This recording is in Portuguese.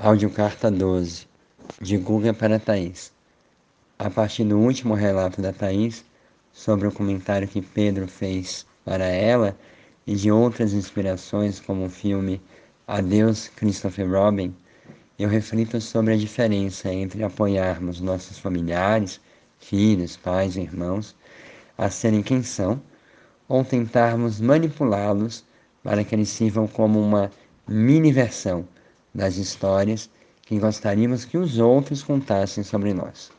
Audiocarta 12 de Guga para Thaís. A partir do último relato da Thaís sobre o comentário que Pedro fez para ela e de outras inspirações como o filme Adeus Christopher Robin, eu reflito sobre a diferença entre apoiarmos nossos familiares, filhos, pais, irmãos, a serem quem são, ou tentarmos manipulá-los para que eles sirvam como uma mini versão das histórias que gostaríamos que os outros contassem sobre nós.